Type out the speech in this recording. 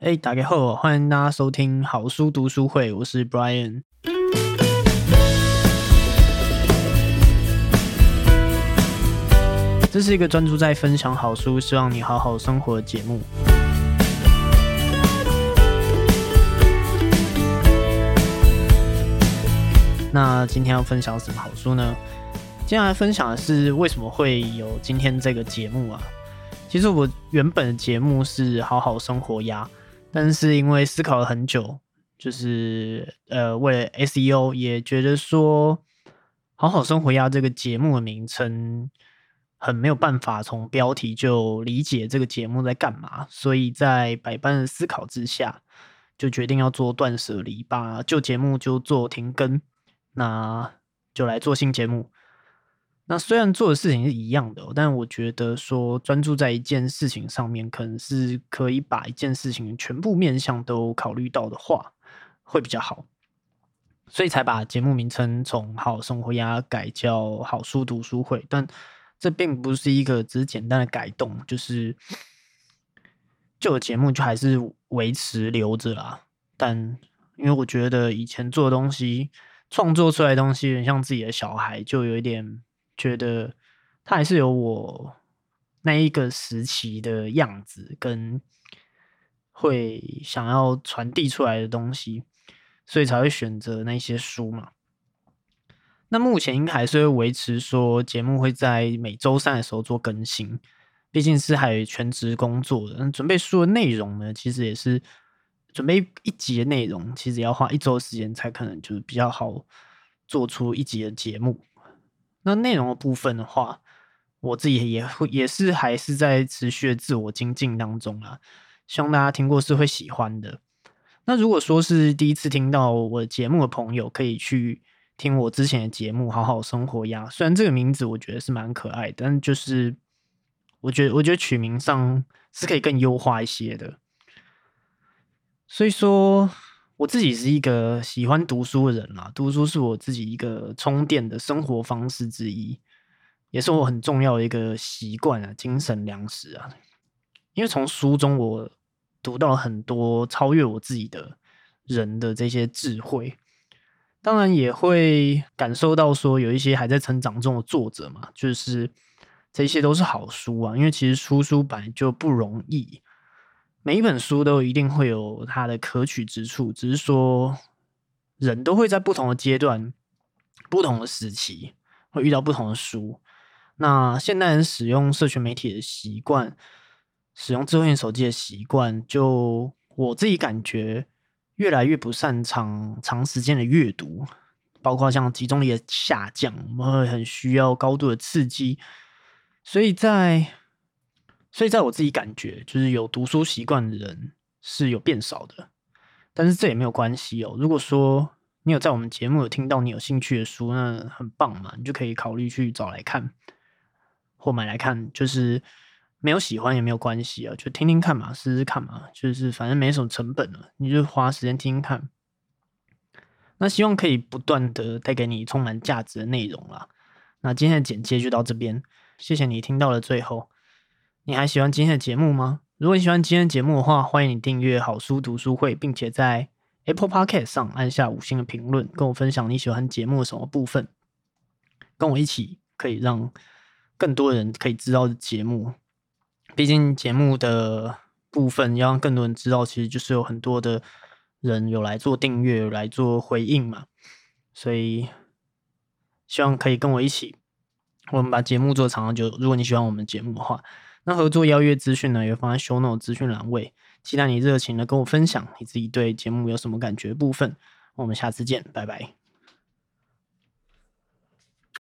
哎，打开后欢迎大家收听好书读书会，我是 Brian。这是一个专注在分享好书，希望你好好生活的节目。那今天要分享什么好书呢？接下来分享的是为什么会有今天这个节目啊？其实我原本的节目是好好生活呀。但是因为思考了很久，就是呃，为了 SEO，也觉得说《好好生活呀》这个节目的名称很没有办法从标题就理解这个节目在干嘛，所以在百般的思考之下，就决定要做断舍离，把旧节目就做停更，那就来做新节目。那虽然做的事情是一样的，但我觉得说专注在一件事情上面，可能是可以把一件事情全部面向都考虑到的话，会比较好。所以才把节目名称从“好生活呀”改叫“好书读书会”。但这并不是一个只是简单的改动，就是旧的节目就还是维持留着啦。但因为我觉得以前做的东西，创作出来的东西，有点像自己的小孩，就有一点。觉得他还是有我那一个时期的样子，跟会想要传递出来的东西，所以才会选择那些书嘛。那目前应该还是会维持说节目会在每周三的时候做更新，毕竟是还有全职工作的。准备书的内容呢，其实也是准备一集的内容，其实要花一周时间才可能就是比较好做出一集的节目。那内容的部分的话，我自己也会也是还是在持续的自我精进当中啦，希望大家听过是会喜欢的。那如果说是第一次听到我节目的朋友，可以去听我之前的节目《好好生活呀》。虽然这个名字我觉得是蛮可爱，但就是我觉得我觉得取名上是可以更优化一些的。所以说。我自己是一个喜欢读书的人啦，读书是我自己一个充电的生活方式之一，也是我很重要的一个习惯啊，精神粮食啊。因为从书中我读到很多超越我自己的人的这些智慧，当然也会感受到说有一些还在成长中的作者嘛，就是这些都是好书啊。因为其实出书本来就不容易。每一本书都一定会有它的可取之处，只是说人都会在不同的阶段、不同的时期会遇到不同的书。那现代人使用社群媒体的习惯、使用智慧型手机的习惯，就我自己感觉越来越不擅长长时间的阅读，包括像集中力的下降，我们会很需要高度的刺激，所以在。所以，在我自己感觉，就是有读书习惯的人是有变少的，但是这也没有关系哦。如果说你有在我们节目有听到你有兴趣的书，那很棒嘛，你就可以考虑去找来看或买来看。就是没有喜欢也没有关系啊，就听听看嘛，试试看嘛，就是反正没什么成本了，你就花时间听听看。那希望可以不断的带给你充满价值的内容啦。那今天的简介就到这边，谢谢你听到了最后。你还喜欢今天的节目吗？如果你喜欢今天的节目的话，欢迎你订阅好书读书会，并且在 Apple Podcast 上按下五星的评论，跟我分享你喜欢节目的什么部分，跟我一起可以让更多人可以知道的节目。毕竟节目的部分要让更多人知道，其实就是有很多的人有来做订阅，有来做回应嘛。所以希望可以跟我一起，我们把节目做长长久。如果你喜欢我们节目的话。那合作邀约资讯呢，也放在 show note 资讯栏位，期待你热情的跟我分享你自己对节目有什么感觉部分。我们下次见，拜拜。